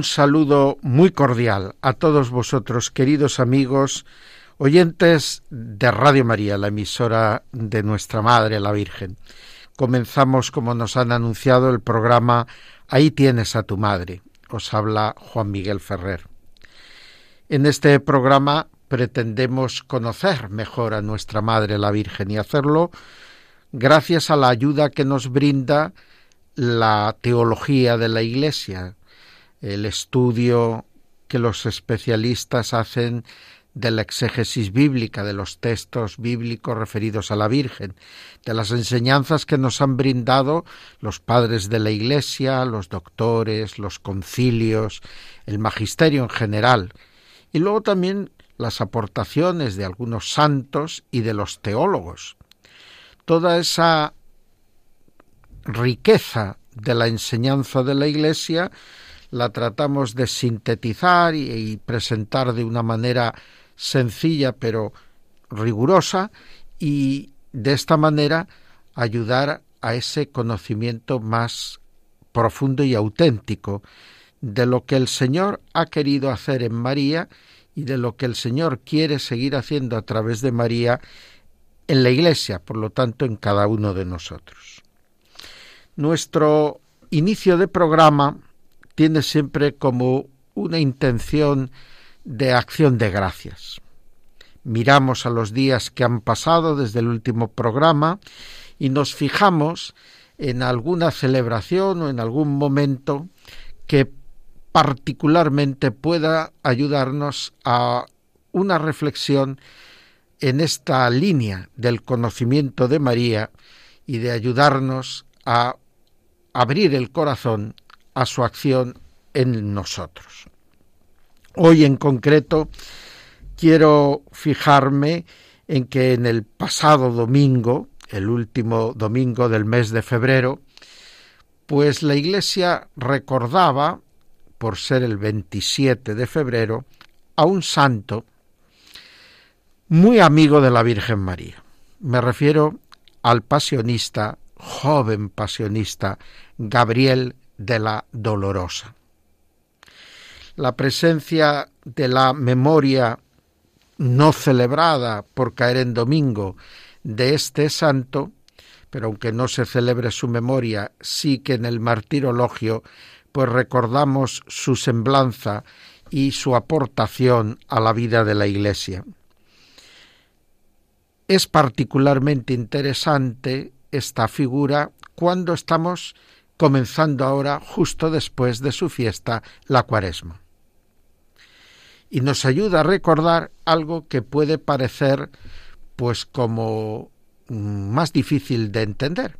Un saludo muy cordial a todos vosotros, queridos amigos, oyentes de Radio María, la emisora de nuestra Madre, la Virgen. Comenzamos, como nos han anunciado, el programa Ahí tienes a tu madre, os habla Juan Miguel Ferrer. En este programa pretendemos conocer mejor a nuestra Madre la Virgen y hacerlo gracias a la ayuda que nos brinda la teología de la Iglesia, el estudio que los especialistas hacen de la exégesis bíblica, de los textos bíblicos referidos a la Virgen, de las enseñanzas que nos han brindado los padres de la Iglesia, los doctores, los concilios, el magisterio en general, y luego también las aportaciones de algunos santos y de los teólogos. Toda esa riqueza de la enseñanza de la Iglesia la tratamos de sintetizar y, presentar de una manera sencilla pero rigurosa y de esta manera ayudar a ese conocimiento más profundo y auténtico de lo que el Señor ha querido hacer en María y de lo que el Señor quiere seguir haciendo a través de María en la Iglesia, por lo tanto en cada uno de nosotros. Nuestro inicio de programa tiene siempre como una intención de acción de gracias. Miramos a los días que han pasado desde el último programa y nos fijamos en alguna celebración o en algún momento que particularmente pueda ayudarnos a una reflexión en esta línea del conocimiento de María y de ayudarnos a abrir el corazón a su acción en nosotros. Hoy en concreto quiero fijarme en que en el pasado domingo, el último domingo del mes de febrero, pues la Iglesia recordaba, por ser el 27 de febrero, a un santo muy amigo de la Virgen María. Me refiero al pasionista, joven pasionista, Gabriel de la Dolorosa la presencia de la memoria no celebrada por caer en domingo de este santo, pero aunque no se celebre su memoria, sí que en el martirologio pues recordamos su semblanza y su aportación a la vida de la Iglesia. Es particularmente interesante esta figura cuando estamos comenzando ahora justo después de su fiesta, la cuaresma y nos ayuda a recordar algo que puede parecer pues como más difícil de entender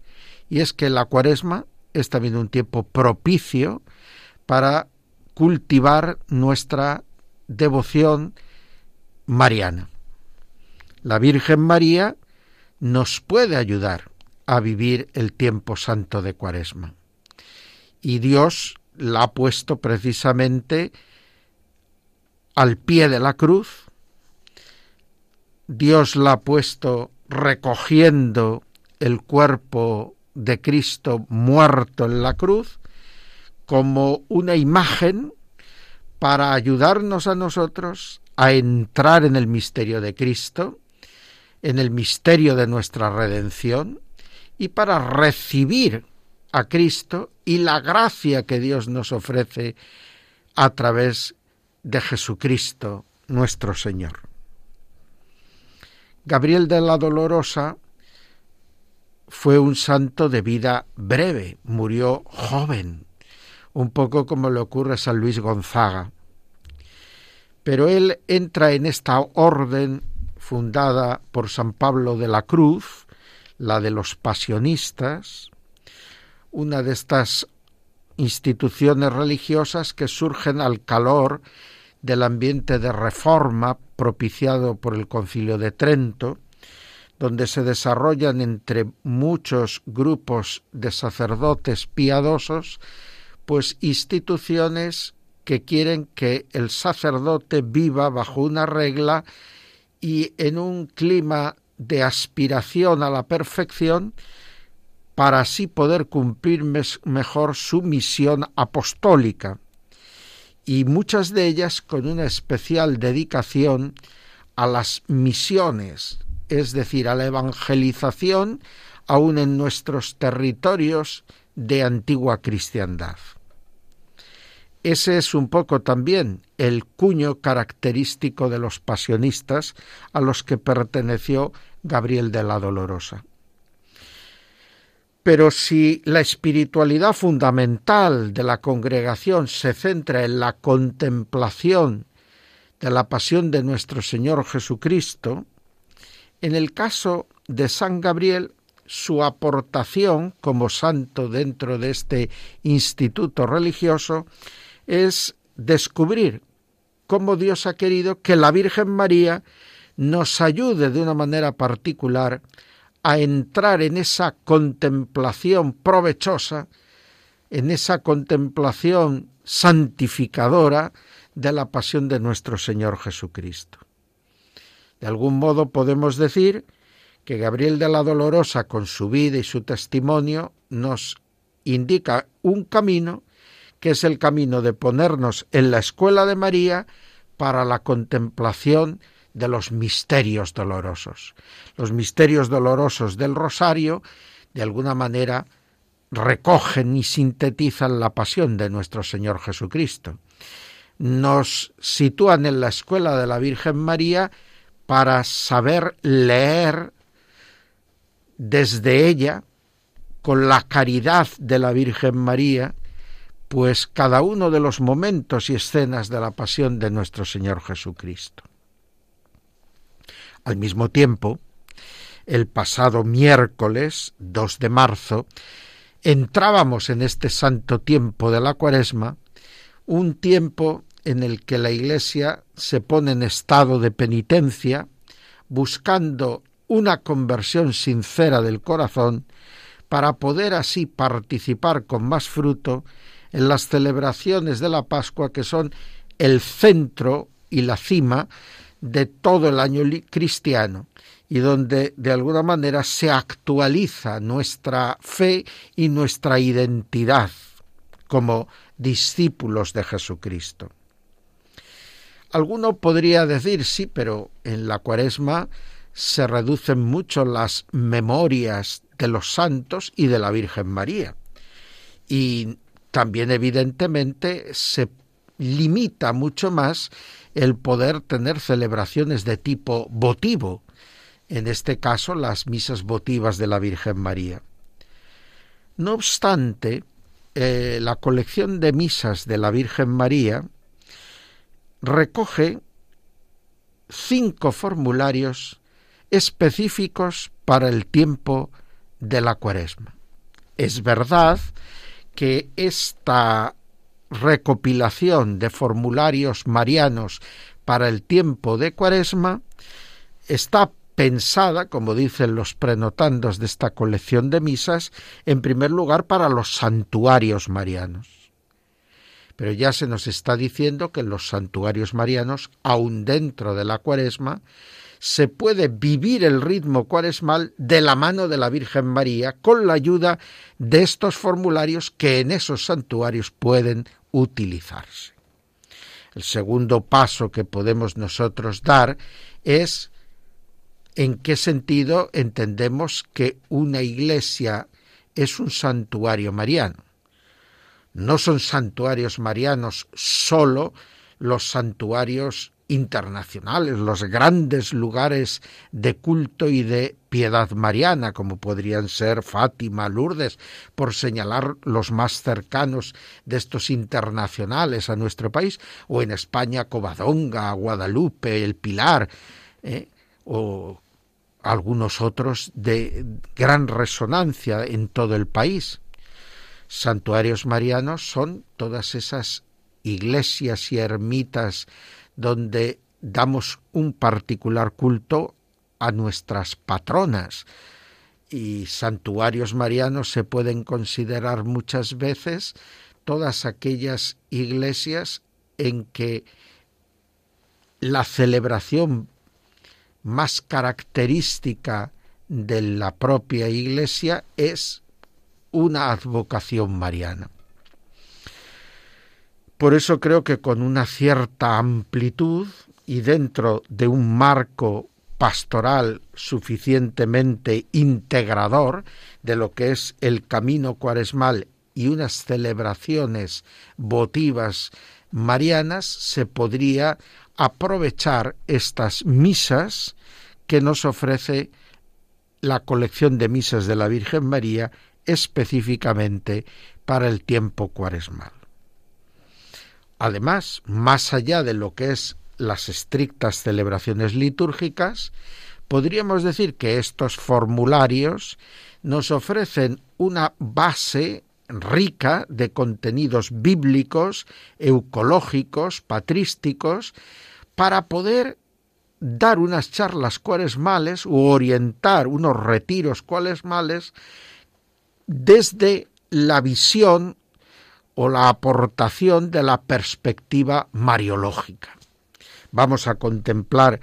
y es que la cuaresma es también un tiempo propicio para cultivar nuestra devoción mariana. La Virgen María nos puede ayudar a vivir el tiempo santo de cuaresma. Y Dios la ha puesto precisamente al pie de la cruz, Dios la ha puesto recogiendo el cuerpo de Cristo muerto en la cruz como una imagen para ayudarnos a nosotros a entrar en el misterio de Cristo, en el misterio de nuestra redención y para recibir a Cristo y la gracia que Dios nos ofrece a través de Jesucristo nuestro Señor. Gabriel de la Dolorosa fue un santo de vida breve, murió joven, un poco como le ocurre a San Luis Gonzaga. Pero él entra en esta orden fundada por San Pablo de la Cruz, la de los pasionistas, una de estas instituciones religiosas que surgen al calor del ambiente de reforma propiciado por el Concilio de Trento, donde se desarrollan entre muchos grupos de sacerdotes piadosos, pues instituciones que quieren que el sacerdote viva bajo una regla y en un clima de aspiración a la perfección para así poder cumplir mejor su misión apostólica y muchas de ellas con una especial dedicación a las misiones, es decir, a la evangelización aún en nuestros territorios de antigua cristiandad. Ese es un poco también el cuño característico de los pasionistas a los que perteneció Gabriel de la Dolorosa. Pero si la espiritualidad fundamental de la congregación se centra en la contemplación de la pasión de nuestro Señor Jesucristo, en el caso de San Gabriel, su aportación como santo dentro de este instituto religioso es descubrir cómo Dios ha querido que la Virgen María nos ayude de una manera particular a entrar en esa contemplación provechosa, en esa contemplación santificadora de la pasión de nuestro Señor Jesucristo. De algún modo podemos decir que Gabriel de la Dolorosa, con su vida y su testimonio, nos indica un camino que es el camino de ponernos en la escuela de María para la contemplación de los misterios dolorosos. Los misterios dolorosos del rosario, de alguna manera, recogen y sintetizan la pasión de nuestro Señor Jesucristo. Nos sitúan en la escuela de la Virgen María para saber leer desde ella, con la caridad de la Virgen María, pues cada uno de los momentos y escenas de la pasión de nuestro Señor Jesucristo. Al mismo tiempo, el pasado miércoles 2 de marzo, entrábamos en este santo tiempo de la cuaresma, un tiempo en el que la Iglesia se pone en estado de penitencia, buscando una conversión sincera del corazón, para poder así participar con más fruto en las celebraciones de la Pascua que son el centro y la cima de todo el año cristiano y donde de alguna manera se actualiza nuestra fe y nuestra identidad como discípulos de Jesucristo. Alguno podría decir, sí, pero en la cuaresma se reducen mucho las memorias de los santos y de la Virgen María. Y también evidentemente se limita mucho más el poder tener celebraciones de tipo votivo, en este caso las misas votivas de la Virgen María. No obstante, eh, la colección de misas de la Virgen María recoge cinco formularios específicos para el tiempo de la cuaresma. Es verdad que esta recopilación de formularios marianos para el tiempo de Cuaresma está pensada, como dicen los prenotandos de esta colección de misas, en primer lugar para los santuarios marianos. Pero ya se nos está diciendo que en los santuarios marianos, aun dentro de la Cuaresma, se puede vivir el ritmo cuaresmal de la mano de la Virgen María con la ayuda de estos formularios que en esos santuarios pueden utilizarse. El segundo paso que podemos nosotros dar es en qué sentido entendemos que una iglesia es un santuario mariano. No son santuarios marianos solo los santuarios internacionales, los grandes lugares de culto y de piedad mariana, como podrían ser Fátima, Lourdes, por señalar los más cercanos de estos internacionales a nuestro país, o en España Covadonga, Guadalupe, El Pilar, ¿eh? o algunos otros de gran resonancia en todo el país. Santuarios marianos son todas esas iglesias y ermitas donde damos un particular culto a nuestras patronas. Y santuarios marianos se pueden considerar muchas veces todas aquellas iglesias en que la celebración más característica de la propia iglesia es una advocación mariana. Por eso creo que con una cierta amplitud y dentro de un marco pastoral suficientemente integrador de lo que es el camino cuaresmal y unas celebraciones votivas marianas, se podría aprovechar estas misas que nos ofrece la colección de misas de la Virgen María específicamente para el tiempo cuaresmal. Además, más allá de lo que es las estrictas celebraciones litúrgicas, podríamos decir que estos formularios nos ofrecen una base rica de contenidos bíblicos, eucológicos, patrísticos, para poder dar unas charlas cuaresmales u orientar unos retiros cuaresmales desde la visión o la aportación de la perspectiva mariológica. Vamos a contemplar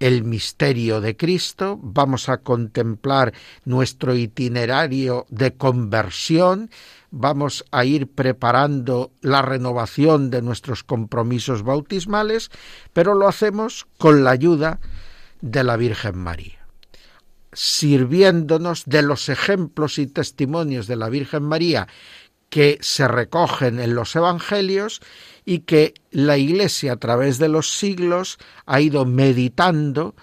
el misterio de Cristo, vamos a contemplar nuestro itinerario de conversión, vamos a ir preparando la renovación de nuestros compromisos bautismales, pero lo hacemos con la ayuda de la Virgen María, sirviéndonos de los ejemplos y testimonios de la Virgen María que se recogen en los Evangelios y que la Iglesia a través de los siglos ha ido meditando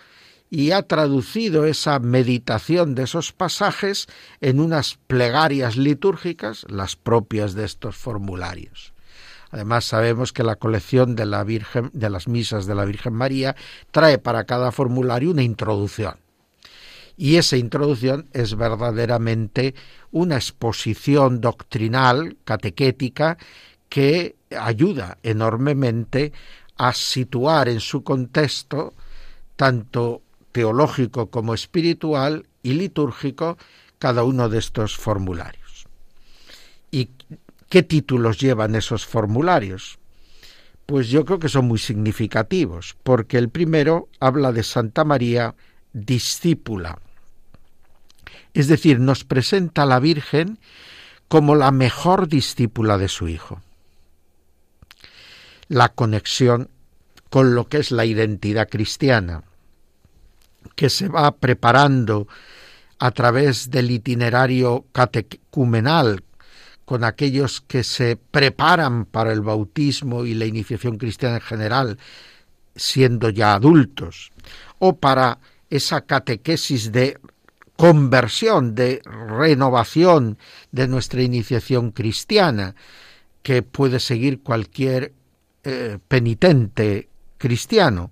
y ha traducido esa meditación de esos pasajes en unas plegarias litúrgicas, las propias de estos formularios. Además sabemos que la colección de las misas de la Virgen María trae para cada formulario una introducción. Y esa introducción es verdaderamente una exposición doctrinal, catequética, que ayuda enormemente a situar en su contexto, tanto teológico como espiritual y litúrgico, cada uno de estos formularios. ¿Y qué títulos llevan esos formularios? Pues yo creo que son muy significativos, porque el primero habla de Santa María, discípula. Es decir, nos presenta a la Virgen como la mejor discípula de su Hijo. La conexión con lo que es la identidad cristiana, que se va preparando a través del itinerario catecumenal con aquellos que se preparan para el bautismo y la iniciación cristiana en general, siendo ya adultos, o para esa catequesis de conversión, de renovación de nuestra iniciación cristiana, que puede seguir cualquier eh, penitente cristiano.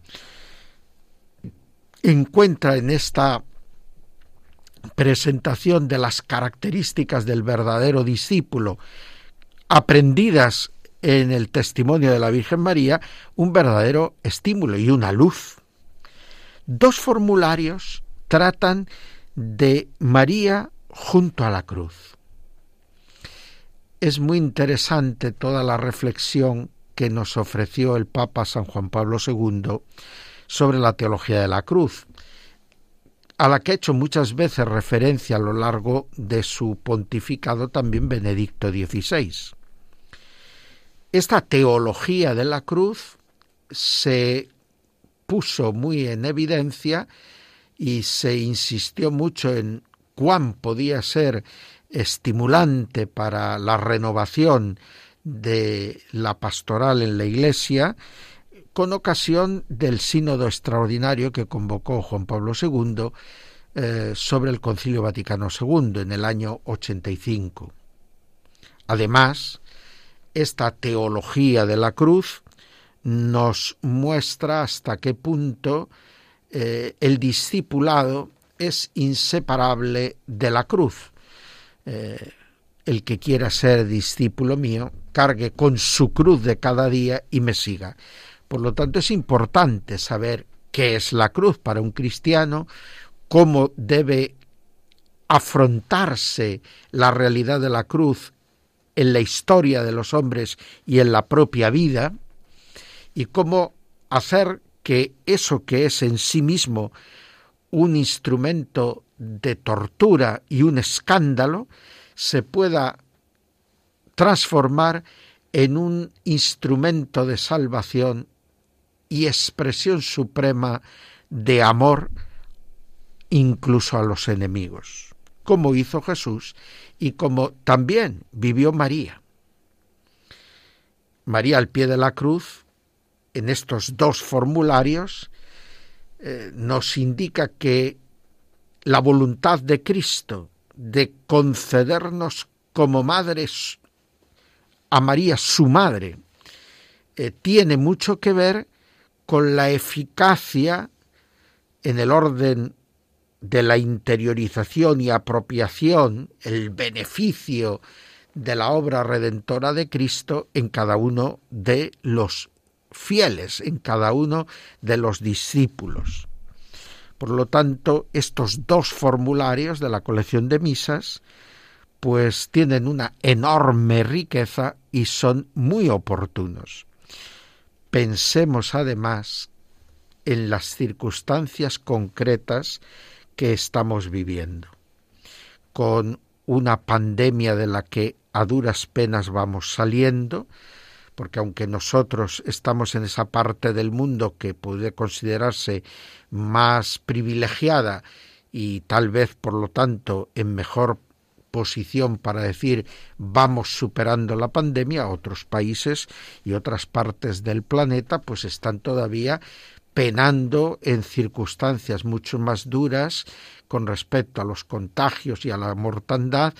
Encuentra en esta presentación de las características del verdadero discípulo aprendidas en el testimonio de la Virgen María un verdadero estímulo y una luz. Dos formularios tratan de María junto a la cruz. Es muy interesante toda la reflexión que nos ofreció el Papa San Juan Pablo II sobre la teología de la cruz, a la que ha hecho muchas veces referencia a lo largo de su pontificado también Benedicto XVI. Esta teología de la cruz se puso muy en evidencia y se insistió mucho en cuán podía ser estimulante para la renovación de la pastoral en la Iglesia con ocasión del sínodo extraordinario que convocó Juan Pablo II eh, sobre el Concilio Vaticano II en el año 85. Además, esta teología de la cruz nos muestra hasta qué punto eh, el discipulado es inseparable de la cruz. Eh, el que quiera ser discípulo mío, cargue con su cruz de cada día y me siga. Por lo tanto, es importante saber qué es la cruz para un cristiano, cómo debe afrontarse la realidad de la cruz en la historia de los hombres y en la propia vida, y cómo hacer que eso que es en sí mismo un instrumento de tortura y un escándalo se pueda transformar en un instrumento de salvación y expresión suprema de amor incluso a los enemigos, como hizo Jesús y como también vivió María. María al pie de la cruz, en estos dos formularios, eh, nos indica que la voluntad de Cristo de concedernos como madres a María, su madre, eh, tiene mucho que ver con la eficacia en el orden de la interiorización y apropiación, el beneficio de la obra redentora de Cristo en cada uno de los fieles, en cada uno de los discípulos. Por lo tanto, estos dos formularios de la colección de misas pues tienen una enorme riqueza y son muy oportunos. Pensemos además en las circunstancias concretas que estamos viviendo, con una pandemia de la que a duras penas vamos saliendo, porque aunque nosotros estamos en esa parte del mundo que puede considerarse más privilegiada y tal vez por lo tanto en mejor posición para decir vamos superando la pandemia, otros países y otras partes del planeta pues están todavía penando en circunstancias mucho más duras con respecto a los contagios y a la mortandad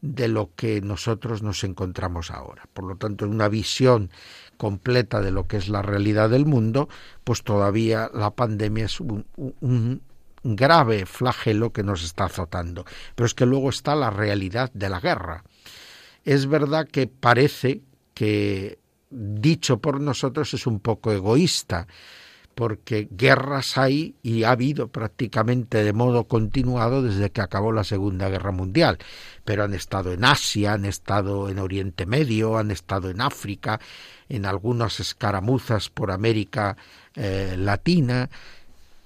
de lo que nosotros nos encontramos ahora. Por lo tanto, en una visión completa de lo que es la realidad del mundo, pues todavía la pandemia es un, un, grave flagelo que nos está azotando. Pero es que luego está la realidad de la guerra. Es verdad que parece que dicho por nosotros es un poco egoísta, porque guerras hay y ha habido prácticamente de modo continuado desde que acabó la Segunda Guerra Mundial, pero han estado en Asia, han estado en Oriente Medio, han estado en África, en algunas escaramuzas por América eh, Latina,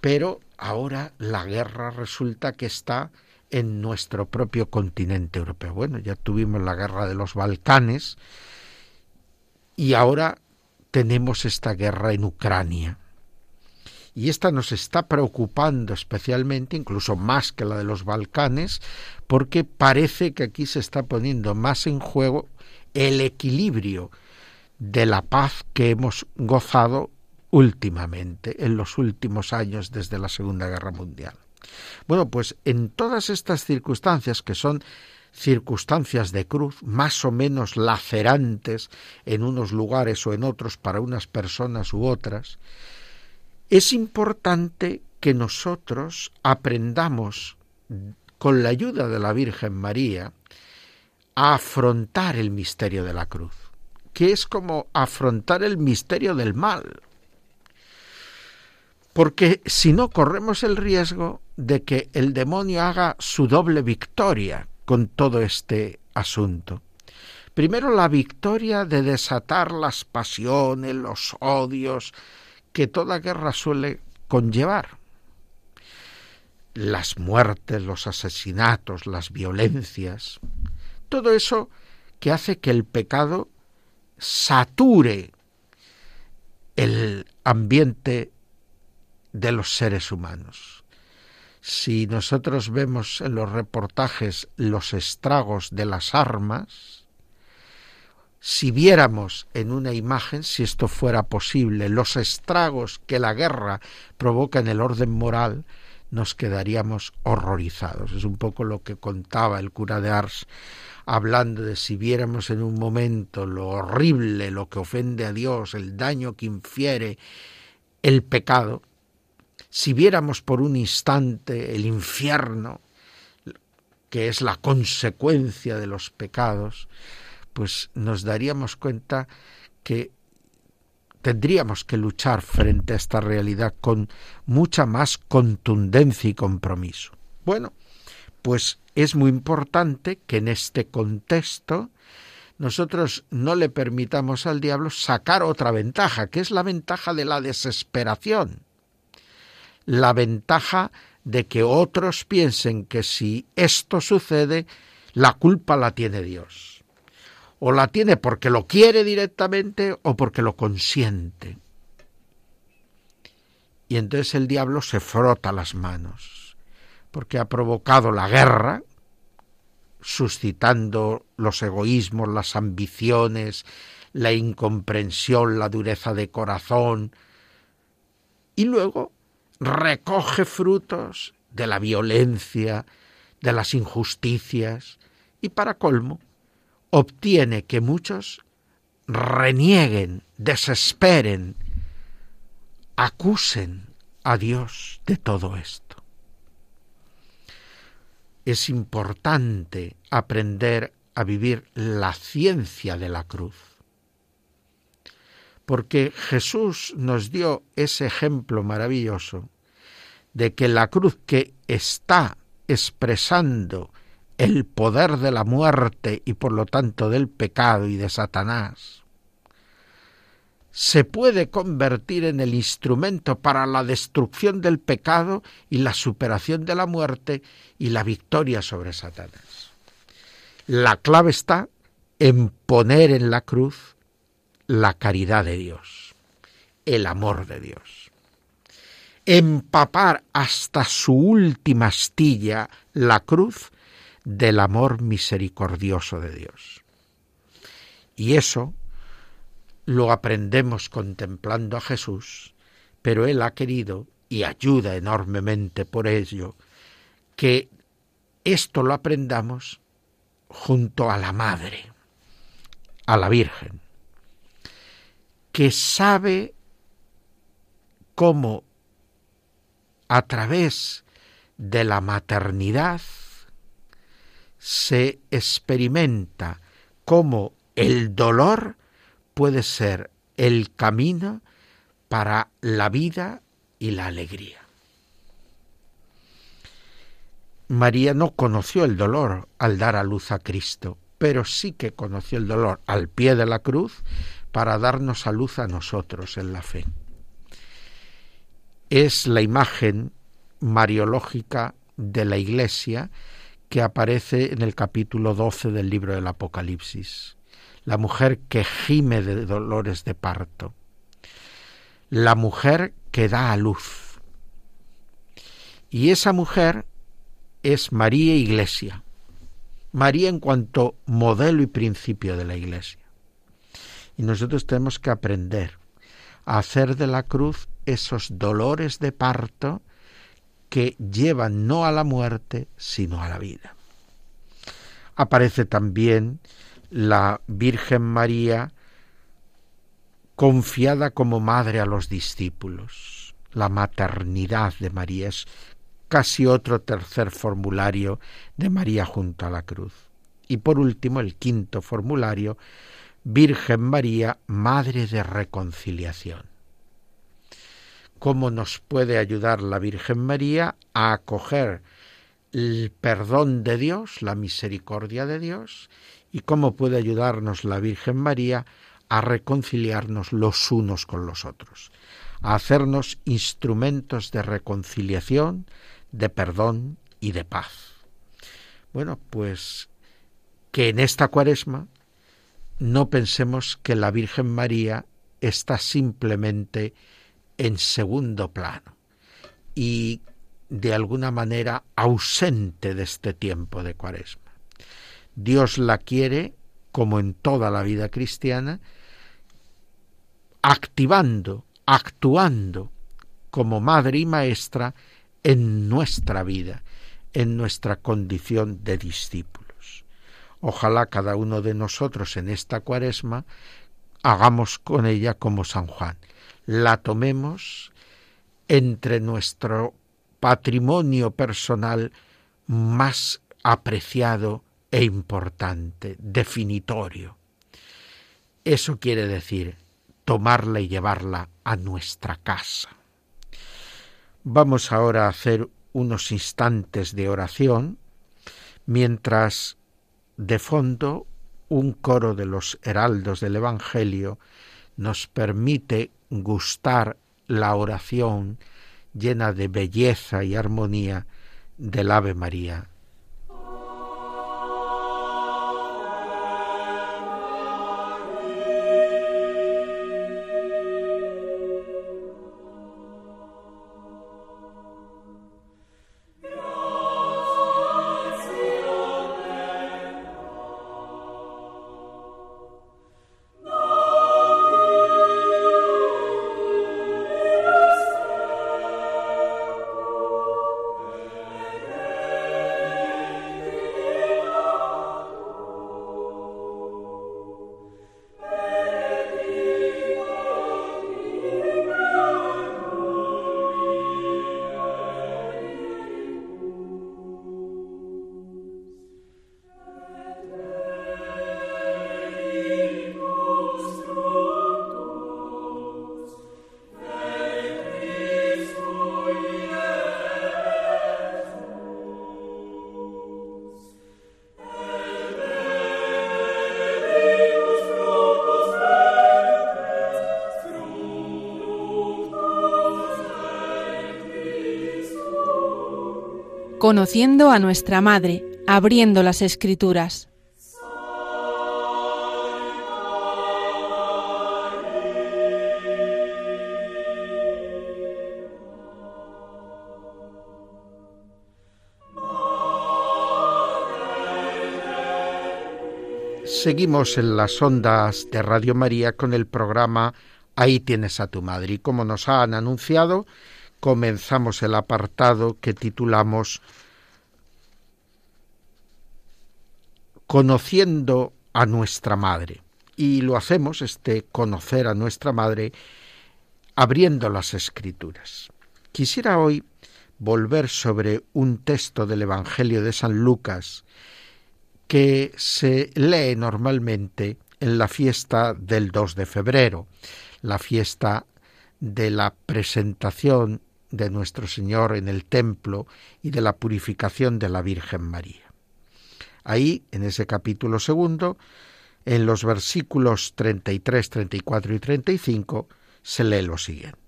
pero ahora la guerra resulta que está en nuestro propio continente europeo. Bueno, ya tuvimos la guerra de los Balcanes y ahora tenemos esta guerra en Ucrania y esta nos está preocupando especialmente, incluso más que la de los Balcanes, porque parece que aquí se está poniendo más en juego el equilibrio de la paz que hemos gozado últimamente, en los últimos años desde la Segunda Guerra Mundial. Bueno, pues en todas estas circunstancias que son circunstancias de cruz, más o menos lacerantes en unos lugares o en otros para unas personas u otras, es importante que nosotros aprendamos con la ayuda de la Virgen María a afrontar el misterio de la cruz, que es como afrontar el misterio del mal. Porque si no corremos el riesgo de que el demonio haga su doble victoria con todo este asunto. Primero la victoria de desatar las pasiones, los odios, que toda guerra suele conllevar. Las muertes, los asesinatos, las violencias, todo eso que hace que el pecado sature el ambiente de los seres humanos. Si nosotros vemos en los reportajes los estragos de las armas, si viéramos en una imagen, si esto fuera posible, los estragos que la guerra provoca en el orden moral, nos quedaríamos horrorizados. Es un poco lo que contaba el cura de Ars, hablando de si viéramos en un momento lo horrible, lo que ofende a Dios, el daño que infiere el pecado, si viéramos por un instante el infierno, que es la consecuencia de los pecados, pues nos daríamos cuenta que tendríamos que luchar frente a esta realidad con mucha más contundencia y compromiso. Bueno, pues es muy importante que en este contexto nosotros no le permitamos al diablo sacar otra ventaja, que es la ventaja de la desesperación, la ventaja de que otros piensen que si esto sucede, la culpa la tiene Dios. O la tiene porque lo quiere directamente o porque lo consiente. Y entonces el diablo se frota las manos, porque ha provocado la guerra, suscitando los egoísmos, las ambiciones, la incomprensión, la dureza de corazón, y luego recoge frutos de la violencia, de las injusticias, y para colmo, obtiene que muchos renieguen, desesperen, acusen a Dios de todo esto. Es importante aprender a vivir la ciencia de la cruz, porque Jesús nos dio ese ejemplo maravilloso de que la cruz que está expresando el poder de la muerte y por lo tanto del pecado y de Satanás, se puede convertir en el instrumento para la destrucción del pecado y la superación de la muerte y la victoria sobre Satanás. La clave está en poner en la cruz la caridad de Dios, el amor de Dios empapar hasta su última astilla la cruz del amor misericordioso de Dios. Y eso lo aprendemos contemplando a Jesús, pero Él ha querido, y ayuda enormemente por ello, que esto lo aprendamos junto a la Madre, a la Virgen, que sabe cómo a través de la maternidad se experimenta cómo el dolor puede ser el camino para la vida y la alegría. María no conoció el dolor al dar a luz a Cristo, pero sí que conoció el dolor al pie de la cruz para darnos a luz a nosotros en la fe es la imagen mariológica de la Iglesia que aparece en el capítulo 12 del libro del Apocalipsis. La mujer que gime de dolores de parto. La mujer que da a luz. Y esa mujer es María Iglesia. María en cuanto modelo y principio de la Iglesia. Y nosotros tenemos que aprender a hacer de la cruz esos dolores de parto que llevan no a la muerte, sino a la vida. Aparece también la Virgen María confiada como madre a los discípulos. La maternidad de María es casi otro tercer formulario de María junto a la cruz. Y por último, el quinto formulario, Virgen María, Madre de Reconciliación cómo nos puede ayudar la Virgen María a acoger el perdón de Dios, la misericordia de Dios, y cómo puede ayudarnos la Virgen María a reconciliarnos los unos con los otros, a hacernos instrumentos de reconciliación, de perdón y de paz. Bueno, pues que en esta cuaresma no pensemos que la Virgen María está simplemente en segundo plano y de alguna manera ausente de este tiempo de cuaresma. Dios la quiere, como en toda la vida cristiana, activando, actuando como madre y maestra en nuestra vida, en nuestra condición de discípulos. Ojalá cada uno de nosotros en esta cuaresma hagamos con ella como San Juan, la tomemos entre nuestro patrimonio personal más apreciado e importante, definitorio. Eso quiere decir tomarla y llevarla a nuestra casa. Vamos ahora a hacer unos instantes de oración mientras de fondo un coro de los heraldos del Evangelio nos permite gustar la oración llena de belleza y armonía del Ave María conociendo a nuestra Madre, abriendo las Escrituras. Seguimos en las ondas de Radio María con el programa Ahí tienes a tu madre y como nos han anunciado, comenzamos el apartado que titulamos Conociendo a nuestra Madre. Y lo hacemos, este conocer a nuestra Madre, abriendo las escrituras. Quisiera hoy volver sobre un texto del Evangelio de San Lucas que se lee normalmente en la fiesta del 2 de febrero, la fiesta de la presentación de nuestro Señor en el templo y de la purificación de la Virgen María. Ahí, en ese capítulo segundo, en los versículos 33, 34 y 35, se lee lo siguiente.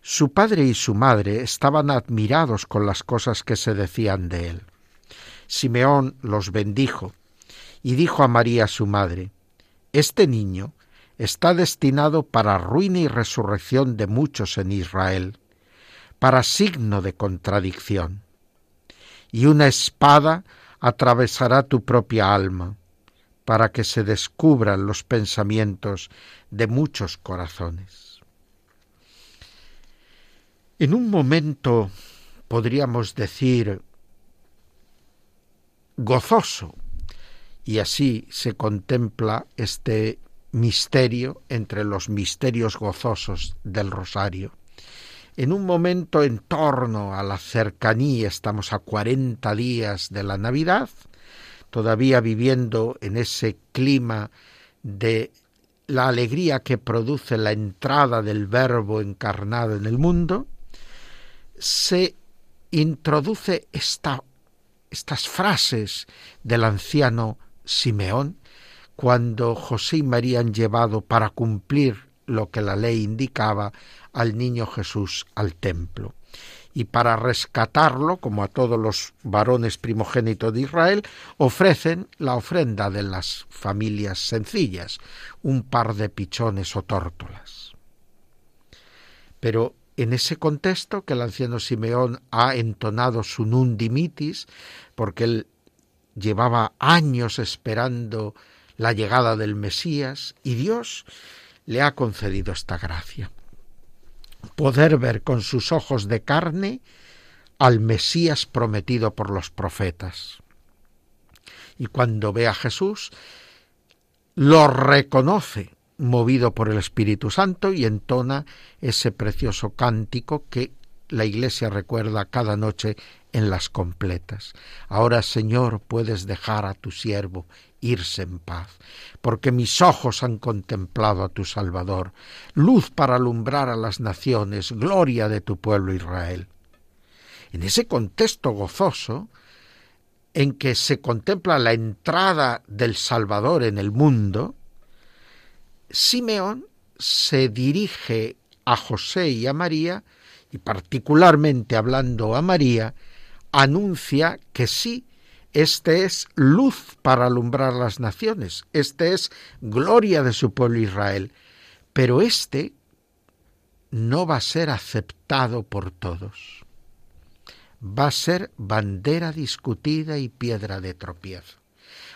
Su padre y su madre estaban admirados con las cosas que se decían de él. Simeón los bendijo y dijo a María su madre, Este niño está destinado para ruina y resurrección de muchos en Israel para signo de contradicción. Y una espada atravesará tu propia alma, para que se descubran los pensamientos de muchos corazones. En un momento, podríamos decir, gozoso, y así se contempla este misterio entre los misterios gozosos del rosario en un momento en torno a la cercanía, estamos a 40 días de la Navidad, todavía viviendo en ese clima de la alegría que produce la entrada del Verbo encarnado en el mundo, se introduce esta, estas frases del anciano Simeón cuando José y María han llevado para cumplir lo que la ley indicaba al niño Jesús al templo. Y para rescatarlo, como a todos los varones primogénitos de Israel, ofrecen la ofrenda de las familias sencillas, un par de pichones o tórtolas. Pero en ese contexto que el anciano Simeón ha entonado su nundimitis, porque él llevaba años esperando la llegada del Mesías, y Dios le ha concedido esta gracia poder ver con sus ojos de carne al Mesías prometido por los profetas. Y cuando ve a Jesús, lo reconoce movido por el Espíritu Santo y entona ese precioso cántico que la Iglesia recuerda cada noche en las completas. Ahora, Señor, puedes dejar a tu siervo irse en paz, porque mis ojos han contemplado a tu Salvador, luz para alumbrar a las naciones, gloria de tu pueblo Israel. En ese contexto gozoso, en que se contempla la entrada del Salvador en el mundo, Simeón se dirige a José y a María, y particularmente hablando a María, anuncia que sí, este es luz para alumbrar las naciones, este es gloria de su pueblo Israel, pero este no va a ser aceptado por todos. Va a ser bandera discutida y piedra de tropiezo.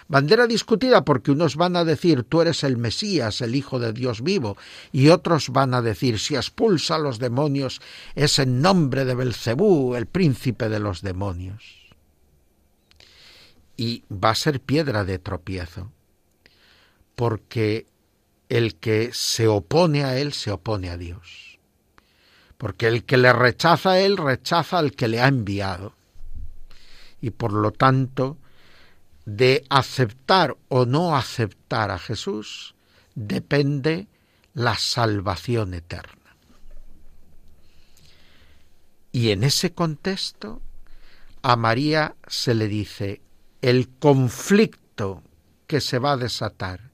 Bandera discutida porque unos van a decir tú eres el Mesías, el Hijo de Dios vivo, y otros van a decir si expulsa a los demonios es en nombre de Belcebú, el príncipe de los demonios. Y va a ser piedra de tropiezo, porque el que se opone a él se opone a Dios. Porque el que le rechaza a él rechaza al que le ha enviado. Y por lo tanto, de aceptar o no aceptar a Jesús depende la salvación eterna. Y en ese contexto a María se le dice el conflicto que se va a desatar,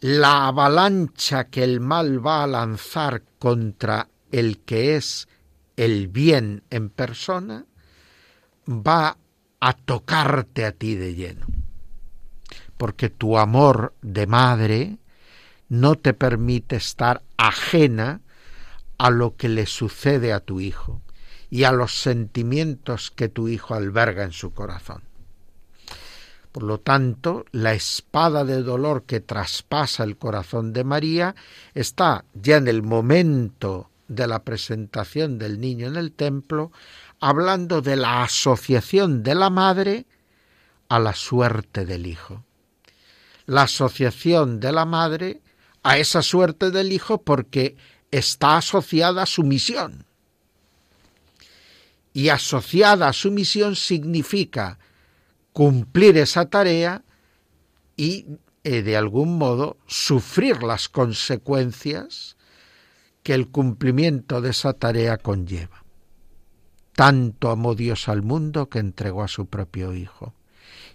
la avalancha que el mal va a lanzar contra el que es el bien en persona, va a tocarte a ti de lleno. Porque tu amor de madre no te permite estar ajena a lo que le sucede a tu hijo y a los sentimientos que tu hijo alberga en su corazón. Por lo tanto, la espada de dolor que traspasa el corazón de María está ya en el momento de la presentación del niño en el templo, hablando de la asociación de la madre a la suerte del hijo. La asociación de la madre a esa suerte del hijo porque está asociada a su misión. Y asociada a su misión significa cumplir esa tarea y eh, de algún modo sufrir las consecuencias que el cumplimiento de esa tarea conlleva. Tanto amó Dios al mundo que entregó a su propio Hijo.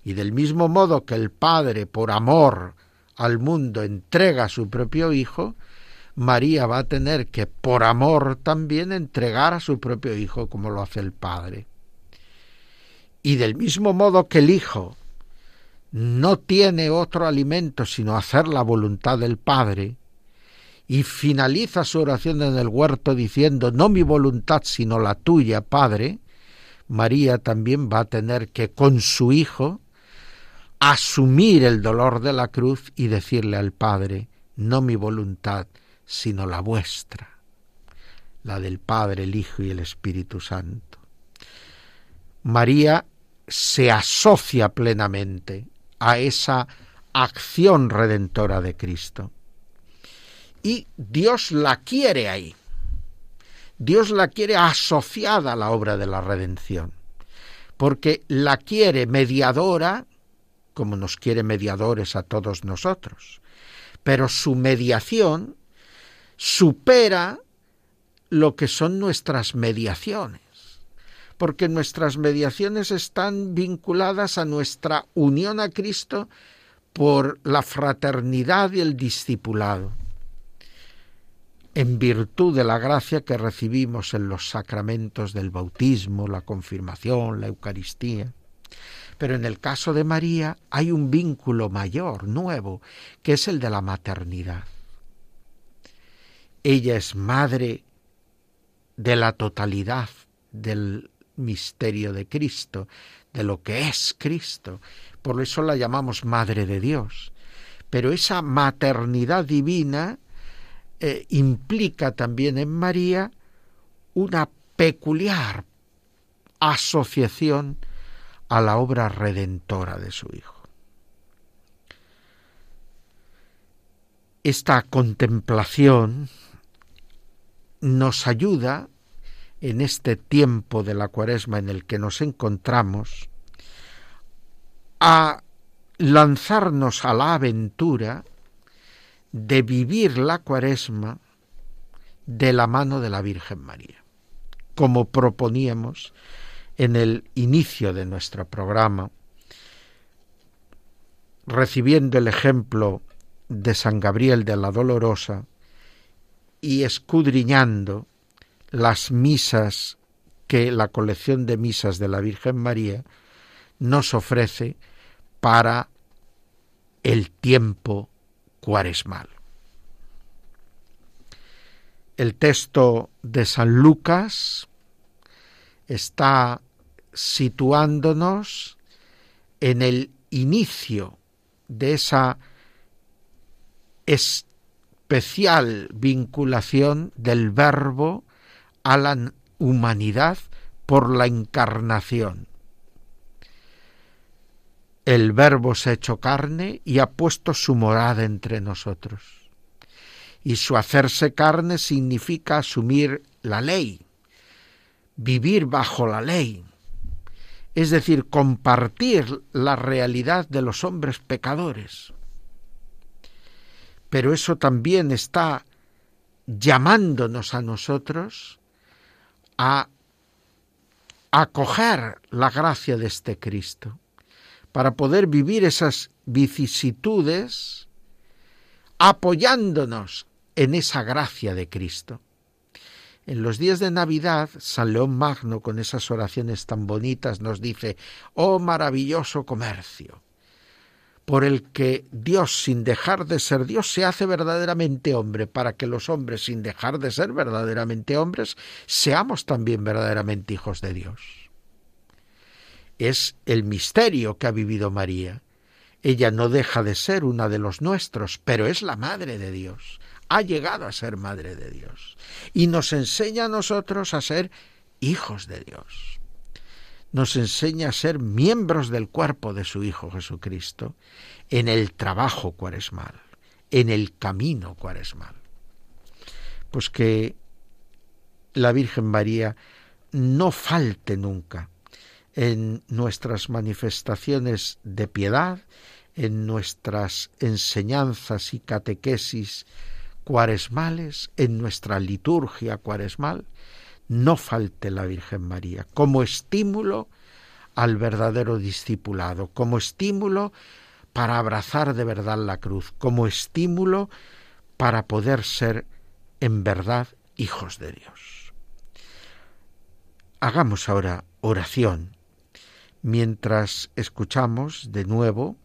Y del mismo modo que el Padre, por amor al mundo, entrega a su propio Hijo, María va a tener que, por amor también, entregar a su propio Hijo como lo hace el Padre. Y del mismo modo que el Hijo no tiene otro alimento sino hacer la voluntad del Padre, y finaliza su oración en el huerto diciendo, no mi voluntad sino la tuya, Padre, María también va a tener que con su Hijo asumir el dolor de la cruz y decirle al Padre, no mi voluntad sino la vuestra, la del Padre, el Hijo y el Espíritu Santo. María se asocia plenamente a esa acción redentora de Cristo. Y Dios la quiere ahí. Dios la quiere asociada a la obra de la redención, porque la quiere mediadora, como nos quiere mediadores a todos nosotros, pero su mediación supera lo que son nuestras mediaciones, porque nuestras mediaciones están vinculadas a nuestra unión a Cristo por la fraternidad y el discipulado en virtud de la gracia que recibimos en los sacramentos del bautismo, la confirmación, la Eucaristía. Pero en el caso de María hay un vínculo mayor, nuevo, que es el de la maternidad. Ella es madre de la totalidad del misterio de Cristo, de lo que es Cristo. Por eso la llamamos Madre de Dios. Pero esa maternidad divina eh, implica también en María una peculiar asociación a la obra redentora de su Hijo. Esta contemplación nos ayuda en este tiempo de la cuaresma en el que nos encontramos, a lanzarnos a la aventura de vivir la cuaresma de la mano de la Virgen María, como proponíamos en el inicio de nuestro programa, recibiendo el ejemplo de San Gabriel de la Dolorosa y escudriñando las misas que la colección de misas de la Virgen María nos ofrece para el tiempo cuaresmal. El texto de San Lucas está situándonos en el inicio de esa especial vinculación del verbo a la humanidad por la encarnación. El verbo se ha hecho carne y ha puesto su morada entre nosotros. Y su hacerse carne significa asumir la ley, vivir bajo la ley, es decir, compartir la realidad de los hombres pecadores. Pero eso también está llamándonos a nosotros a acoger la gracia de este Cristo, para poder vivir esas vicisitudes apoyándonos en esa gracia de Cristo. En los días de Navidad, San León Magno, con esas oraciones tan bonitas, nos dice, oh maravilloso comercio, por el que Dios, sin dejar de ser Dios, se hace verdaderamente hombre, para que los hombres, sin dejar de ser verdaderamente hombres, seamos también verdaderamente hijos de Dios. Es el misterio que ha vivido María. Ella no deja de ser una de los nuestros, pero es la Madre de Dios ha llegado a ser Madre de Dios y nos enseña a nosotros a ser hijos de Dios. Nos enseña a ser miembros del cuerpo de su Hijo Jesucristo en el trabajo cuaresmal, en el camino cuaresmal. Pues que la Virgen María no falte nunca en nuestras manifestaciones de piedad, en nuestras enseñanzas y catequesis cuaresmales, en nuestra liturgia cuaresmal, no falte la Virgen María como estímulo al verdadero discipulado, como estímulo para abrazar de verdad la cruz, como estímulo para poder ser en verdad hijos de Dios. Hagamos ahora oración mientras escuchamos de nuevo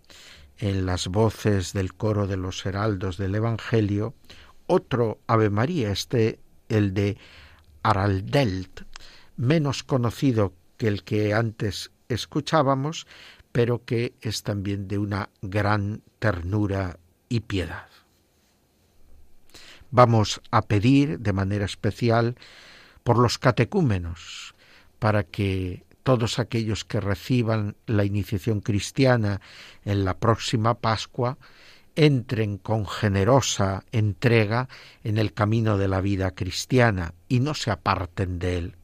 en las voces del coro de los heraldos del Evangelio otro Ave María, este el de Araldelt, menos conocido que el que antes escuchábamos, pero que es también de una gran ternura y piedad. Vamos a pedir de manera especial por los catecúmenos, para que todos aquellos que reciban la iniciación cristiana en la próxima Pascua entren con generosa entrega en el camino de la vida cristiana y no se aparten de él.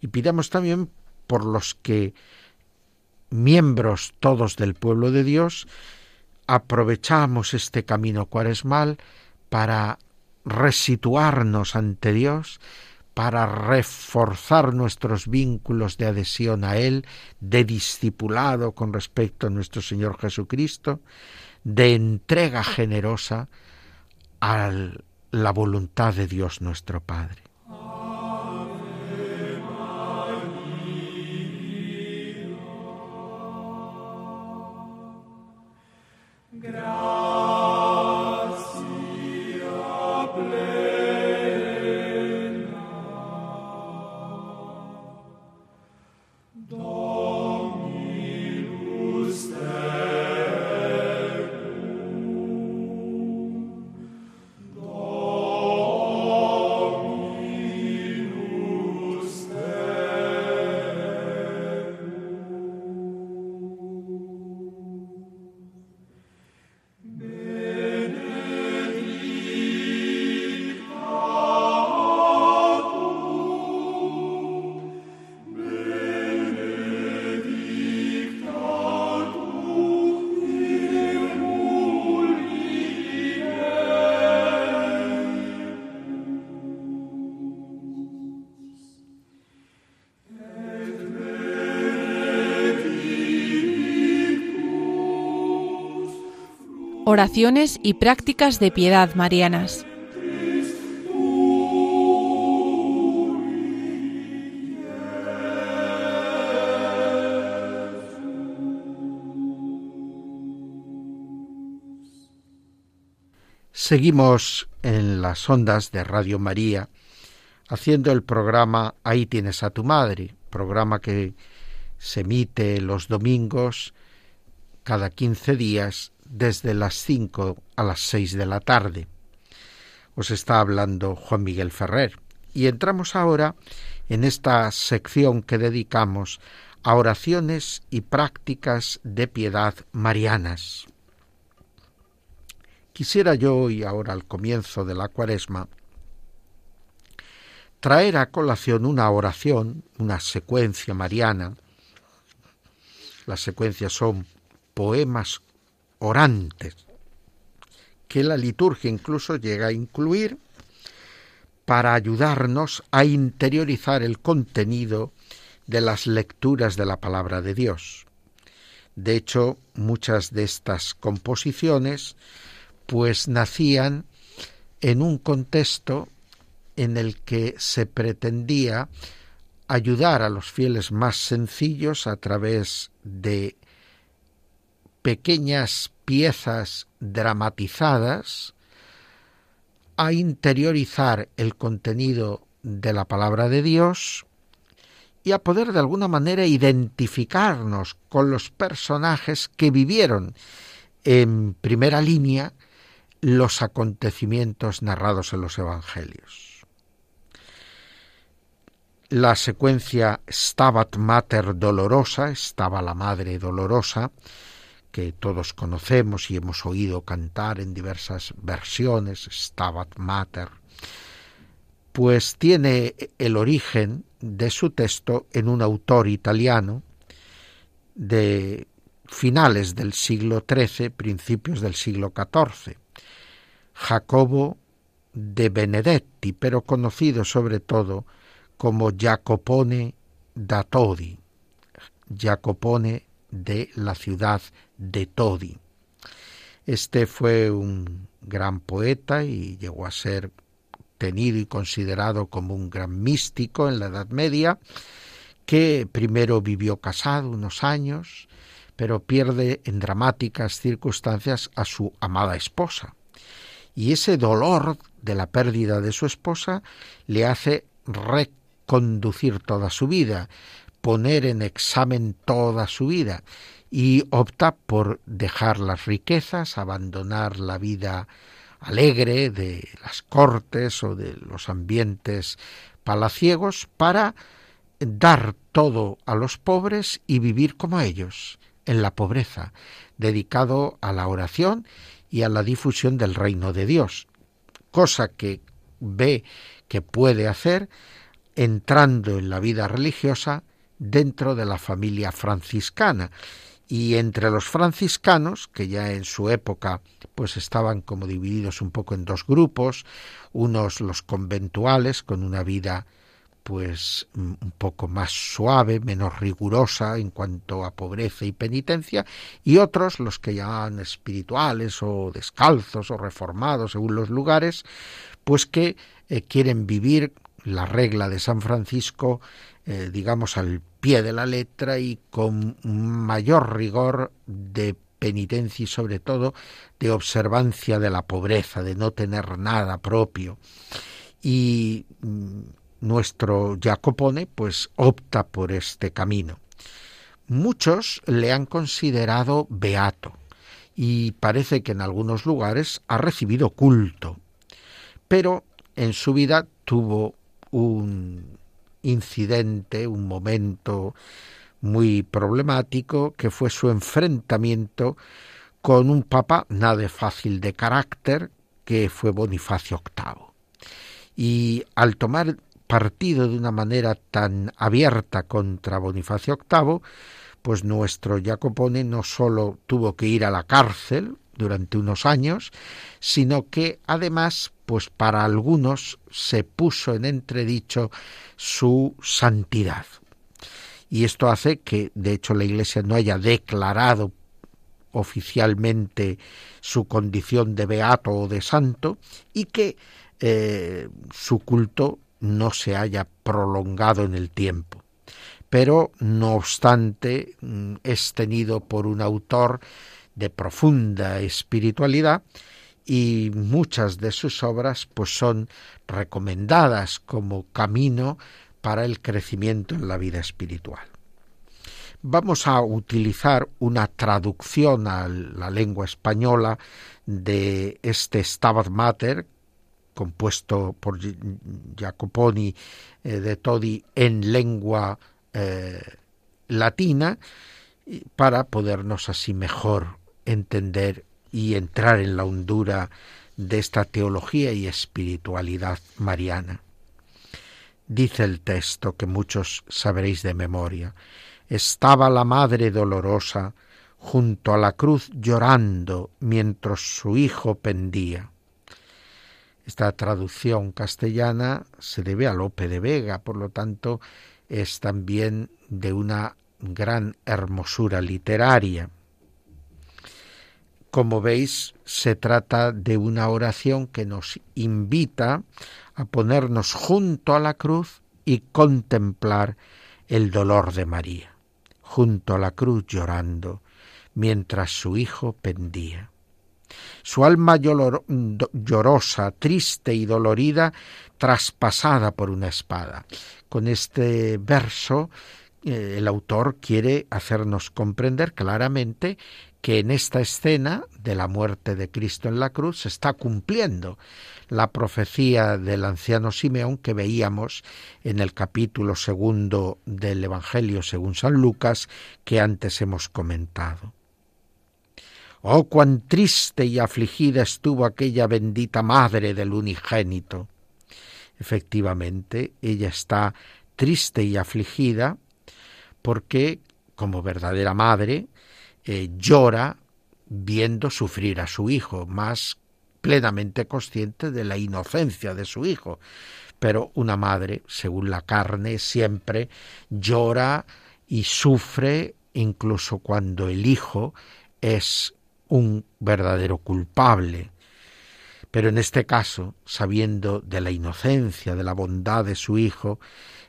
Y pidamos también por los que, miembros todos del pueblo de Dios, aprovechamos este camino cuaresmal para resituarnos ante Dios, para reforzar nuestros vínculos de adhesión a Él, de discipulado con respecto a nuestro Señor Jesucristo, de entrega generosa a la voluntad de Dios nuestro Padre. Oraciones y prácticas de piedad marianas. Seguimos en las ondas de Radio María haciendo el programa Ahí tienes a tu madre, programa que se emite los domingos cada 15 días desde las 5 a las 6 de la tarde. Os está hablando Juan Miguel Ferrer y entramos ahora en esta sección que dedicamos a oraciones y prácticas de piedad marianas. Quisiera yo, y ahora al comienzo de la cuaresma, traer a colación una oración, una secuencia mariana. Las secuencias son poemas orantes que la liturgia incluso llega a incluir para ayudarnos a interiorizar el contenido de las lecturas de la palabra de Dios. De hecho, muchas de estas composiciones pues nacían en un contexto en el que se pretendía ayudar a los fieles más sencillos a través de pequeñas piezas dramatizadas a interiorizar el contenido de la palabra de Dios y a poder de alguna manera identificarnos con los personajes que vivieron en primera línea los acontecimientos narrados en los Evangelios. La secuencia Stabat Mater Dolorosa, estaba la Madre Dolorosa, que todos conocemos y hemos oído cantar en diversas versiones, Stabat Mater, pues tiene el origen de su texto en un autor italiano de finales del siglo XIII, principios del siglo XIV, Jacobo de Benedetti, pero conocido sobre todo como Jacopone da Todi, Jacopone de la ciudad de Todi. Este fue un gran poeta y llegó a ser tenido y considerado como un gran místico en la Edad Media, que primero vivió casado unos años, pero pierde en dramáticas circunstancias a su amada esposa. Y ese dolor de la pérdida de su esposa le hace conducir toda su vida, poner en examen toda su vida y opta por dejar las riquezas, abandonar la vida alegre de las cortes o de los ambientes palaciegos para dar todo a los pobres y vivir como ellos, en la pobreza, dedicado a la oración y a la difusión del reino de Dios, cosa que ve que puede hacer entrando en la vida religiosa dentro de la familia franciscana. Y entre los franciscanos, que ya en su época pues estaban como divididos un poco en dos grupos, unos los conventuales con una vida pues un poco más suave, menos rigurosa en cuanto a pobreza y penitencia, y otros los que llaman espirituales o descalzos o reformados según los lugares, pues que eh, quieren vivir la regla de San Francisco, eh, digamos, al pie de la letra y con mayor rigor de penitencia y sobre todo de observancia de la pobreza, de no tener nada propio. Y mm, nuestro Jacopone pues opta por este camino. Muchos le han considerado beato y parece que en algunos lugares ha recibido culto, pero en su vida tuvo un incidente, un momento muy problemático, que fue su enfrentamiento con un papa nada fácil de carácter, que fue Bonifacio VIII. Y al tomar partido de una manera tan abierta contra Bonifacio VIII, pues nuestro Jacopone no solo tuvo que ir a la cárcel durante unos años, sino que además pues para algunos se puso en entredicho su santidad. Y esto hace que, de hecho, la Iglesia no haya declarado oficialmente su condición de beato o de santo y que eh, su culto no se haya prolongado en el tiempo. Pero, no obstante, mm, es tenido por un autor de profunda espiritualidad y muchas de sus obras pues son recomendadas como camino para el crecimiento en la vida espiritual. Vamos a utilizar una traducción a la lengua española de este Stabat Mater compuesto por Jacoponi eh, de Todi en lengua eh, latina para podernos así mejor entender y entrar en la hondura de esta teología y espiritualidad mariana. Dice el texto que muchos sabréis de memoria. Estaba la Madre Dolorosa junto a la cruz llorando mientras su hijo pendía. Esta traducción castellana se debe a Lope de Vega, por lo tanto es también de una gran hermosura literaria. Como veis, se trata de una oración que nos invita a ponernos junto a la cruz y contemplar el dolor de María, junto a la cruz llorando, mientras su hijo pendía. Su alma llorosa, triste y dolorida, traspasada por una espada. Con este verso eh, el autor quiere hacernos comprender claramente que en esta escena de la muerte de Cristo en la cruz se está cumpliendo la profecía del anciano Simeón que veíamos en el capítulo segundo del Evangelio según San Lucas que antes hemos comentado. Oh, cuán triste y afligida estuvo aquella bendita madre del unigénito. Efectivamente, ella está triste y afligida porque, como verdadera madre, eh, llora viendo sufrir a su hijo, más plenamente consciente de la inocencia de su hijo. Pero una madre, según la carne, siempre llora y sufre incluso cuando el hijo es un verdadero culpable. Pero en este caso, sabiendo de la inocencia, de la bondad de su Hijo,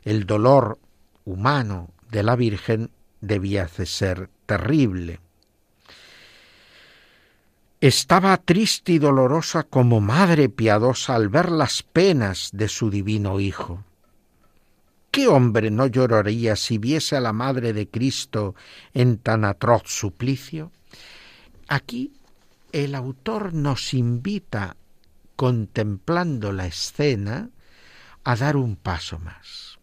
el dolor humano de la Virgen debía de ser terrible. Estaba triste y dolorosa como madre piadosa al ver las penas de su divino Hijo. ¿Qué hombre no lloraría si viese a la Madre de Cristo en tan atroz suplicio? Aquí el autor nos invita, contemplando la escena, a dar un paso más.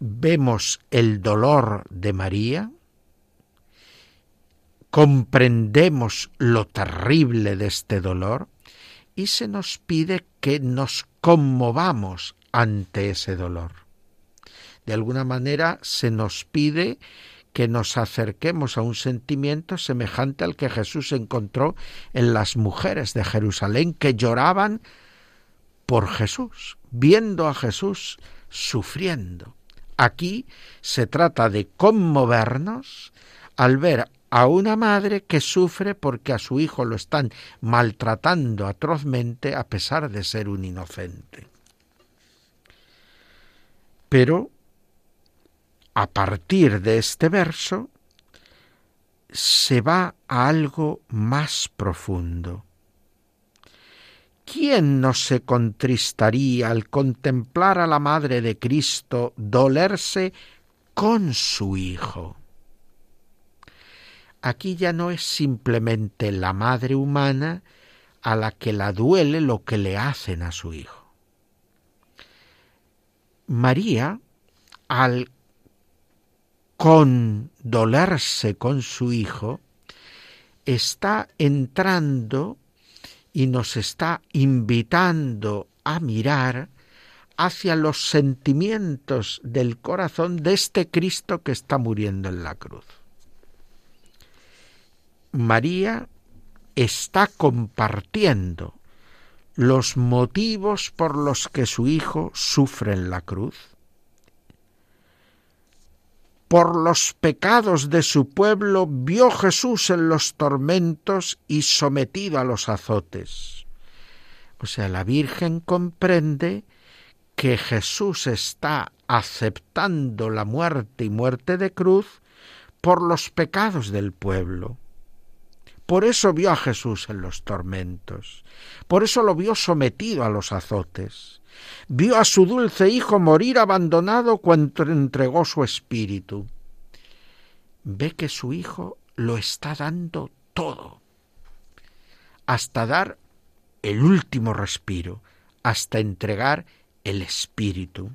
Vemos el dolor de María, comprendemos lo terrible de este dolor y se nos pide que nos conmovamos ante ese dolor. De alguna manera se nos pide que nos acerquemos a un sentimiento semejante al que Jesús encontró en las mujeres de Jerusalén que lloraban por Jesús, viendo a Jesús sufriendo. Aquí se trata de conmovernos al ver a una madre que sufre porque a su hijo lo están maltratando atrozmente a pesar de ser un inocente. Pero a partir de este verso se va a algo más profundo. ¿Quién no se contristaría al contemplar a la Madre de Cristo dolerse con su Hijo? Aquí ya no es simplemente la Madre humana a la que la duele lo que le hacen a su Hijo. María, al dolerse con su Hijo, está entrando y nos está invitando a mirar hacia los sentimientos del corazón de este Cristo que está muriendo en la cruz. María está compartiendo los motivos por los que su Hijo sufre en la cruz por los pecados de su pueblo, vio Jesús en los tormentos y sometido a los azotes. O sea, la Virgen comprende que Jesús está aceptando la muerte y muerte de cruz por los pecados del pueblo. Por eso vio a Jesús en los tormentos, por eso lo vio sometido a los azotes vio a su dulce hijo morir abandonado cuando entregó su espíritu. Ve que su hijo lo está dando todo, hasta dar el último respiro, hasta entregar el espíritu.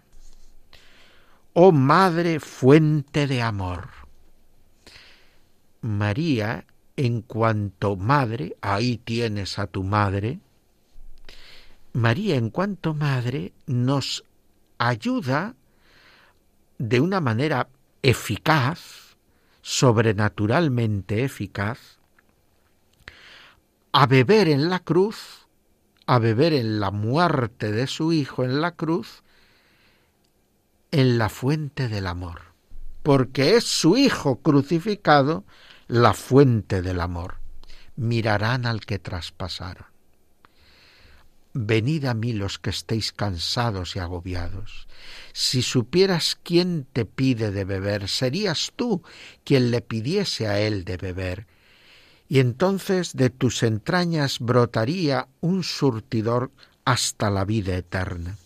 Oh Madre fuente de amor. María, en cuanto madre, ahí tienes a tu madre, María, en cuanto madre, nos ayuda de una manera eficaz, sobrenaturalmente eficaz, a beber en la cruz, a beber en la muerte de su Hijo en la cruz, en la fuente del amor, porque es su Hijo crucificado la fuente del amor. Mirarán al que traspasaron. Venid a mí los que estéis cansados y agobiados. Si supieras quién te pide de beber, serías tú quien le pidiese a él de beber, y entonces de tus entrañas brotaría un surtidor hasta la vida eterna.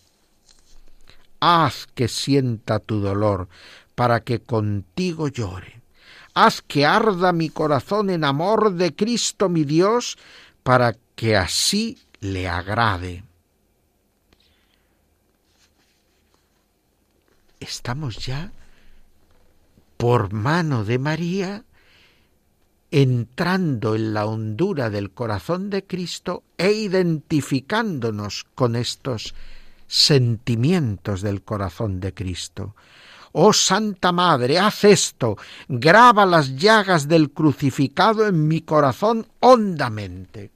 Haz que sienta tu dolor para que contigo llore. Haz que arda mi corazón en amor de Cristo mi Dios, para que así le agrade. Estamos ya por mano de María entrando en la hondura del corazón de Cristo e identificándonos con estos sentimientos del corazón de Cristo. Oh Santa Madre, haz esto, graba las llagas del crucificado en mi corazón hondamente.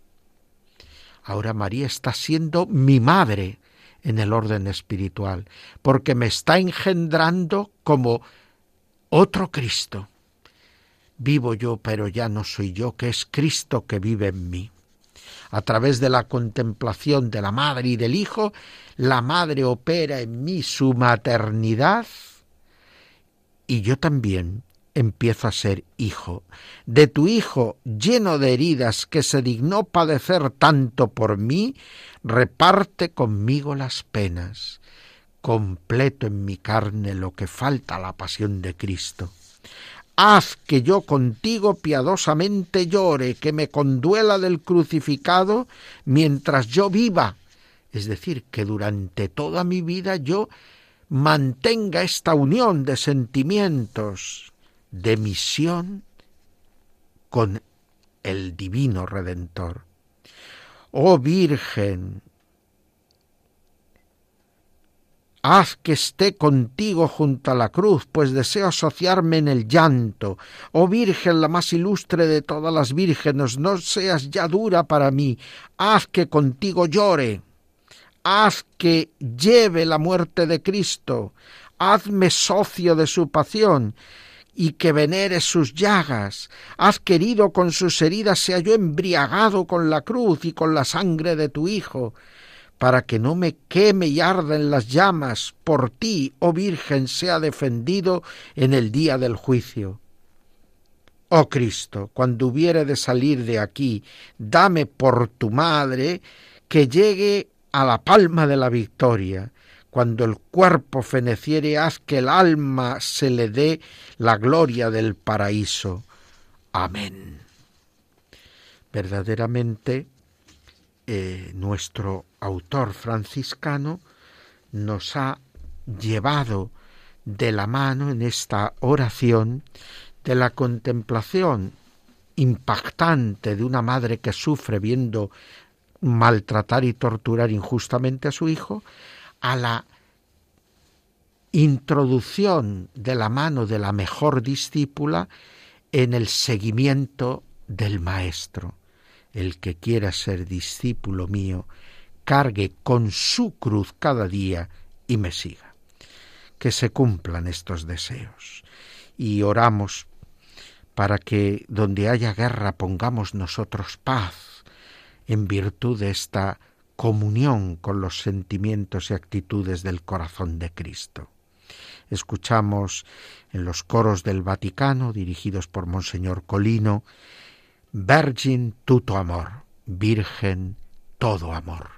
Ahora María está siendo mi madre en el orden espiritual, porque me está engendrando como otro Cristo. Vivo yo, pero ya no soy yo, que es Cristo que vive en mí. A través de la contemplación de la Madre y del Hijo, la Madre opera en mí su maternidad y yo también empiezo a ser hijo, de tu Hijo lleno de heridas que se dignó padecer tanto por mí, reparte conmigo las penas, completo en mi carne lo que falta a la pasión de Cristo. Haz que yo contigo piadosamente llore, que me conduela del crucificado mientras yo viva, es decir, que durante toda mi vida yo mantenga esta unión de sentimientos, de misión con el divino Redentor. Oh Virgen, haz que esté contigo junto a la cruz, pues deseo asociarme en el llanto. Oh Virgen, la más ilustre de todas las vírgenes, no seas ya dura para mí, haz que contigo llore, haz que lleve la muerte de Cristo, hazme socio de su pasión y que venere sus llagas. Haz querido con sus heridas sea yo embriagado con la cruz y con la sangre de tu Hijo, para que no me queme y arda en las llamas, por ti, oh Virgen, sea defendido en el día del juicio. Oh Cristo, cuando hubiere de salir de aquí, dame por tu madre que llegue a la palma de la victoria, cuando el cuerpo feneciere, haz que el alma se le dé la gloria del paraíso. Amén. Verdaderamente, eh, nuestro autor franciscano nos ha llevado de la mano en esta oración de la contemplación impactante de una madre que sufre viendo maltratar y torturar injustamente a su hijo, a la introducción de la mano de la mejor discípula en el seguimiento del Maestro. El que quiera ser discípulo mío, cargue con su cruz cada día y me siga. Que se cumplan estos deseos y oramos para que donde haya guerra pongamos nosotros paz en virtud de esta comunión con los sentimientos y actitudes del corazón de Cristo. Escuchamos en los coros del Vaticano, dirigidos por Monseñor Colino, Virgin tuto amor, Virgen todo amor.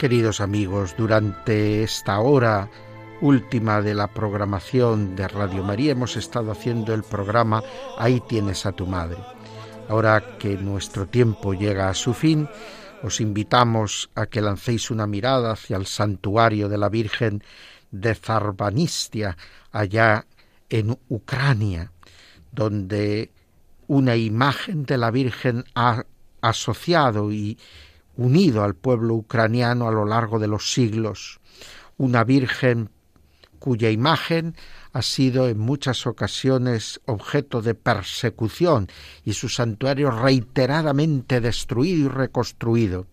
Queridos amigos, durante esta hora última de la programación de Radio María hemos estado haciendo el programa Ahí tienes a tu madre. Ahora que nuestro tiempo llega a su fin, os invitamos a que lancéis una mirada hacia el santuario de la Virgen de Zarbanistia, allá en Ucrania, donde una imagen de la Virgen ha asociado y unido al pueblo ucraniano a lo largo de los siglos, una Virgen cuya imagen ha sido en muchas ocasiones objeto de persecución y su santuario reiteradamente destruido y reconstruido.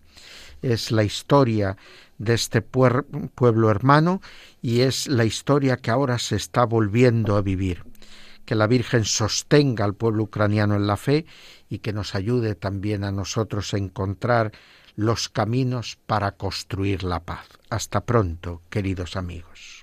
Es la historia de este pueblo hermano y es la historia que ahora se está volviendo a vivir. Que la Virgen sostenga al pueblo ucraniano en la fe y que nos ayude también a nosotros a encontrar los caminos para construir la paz. Hasta pronto, queridos amigos.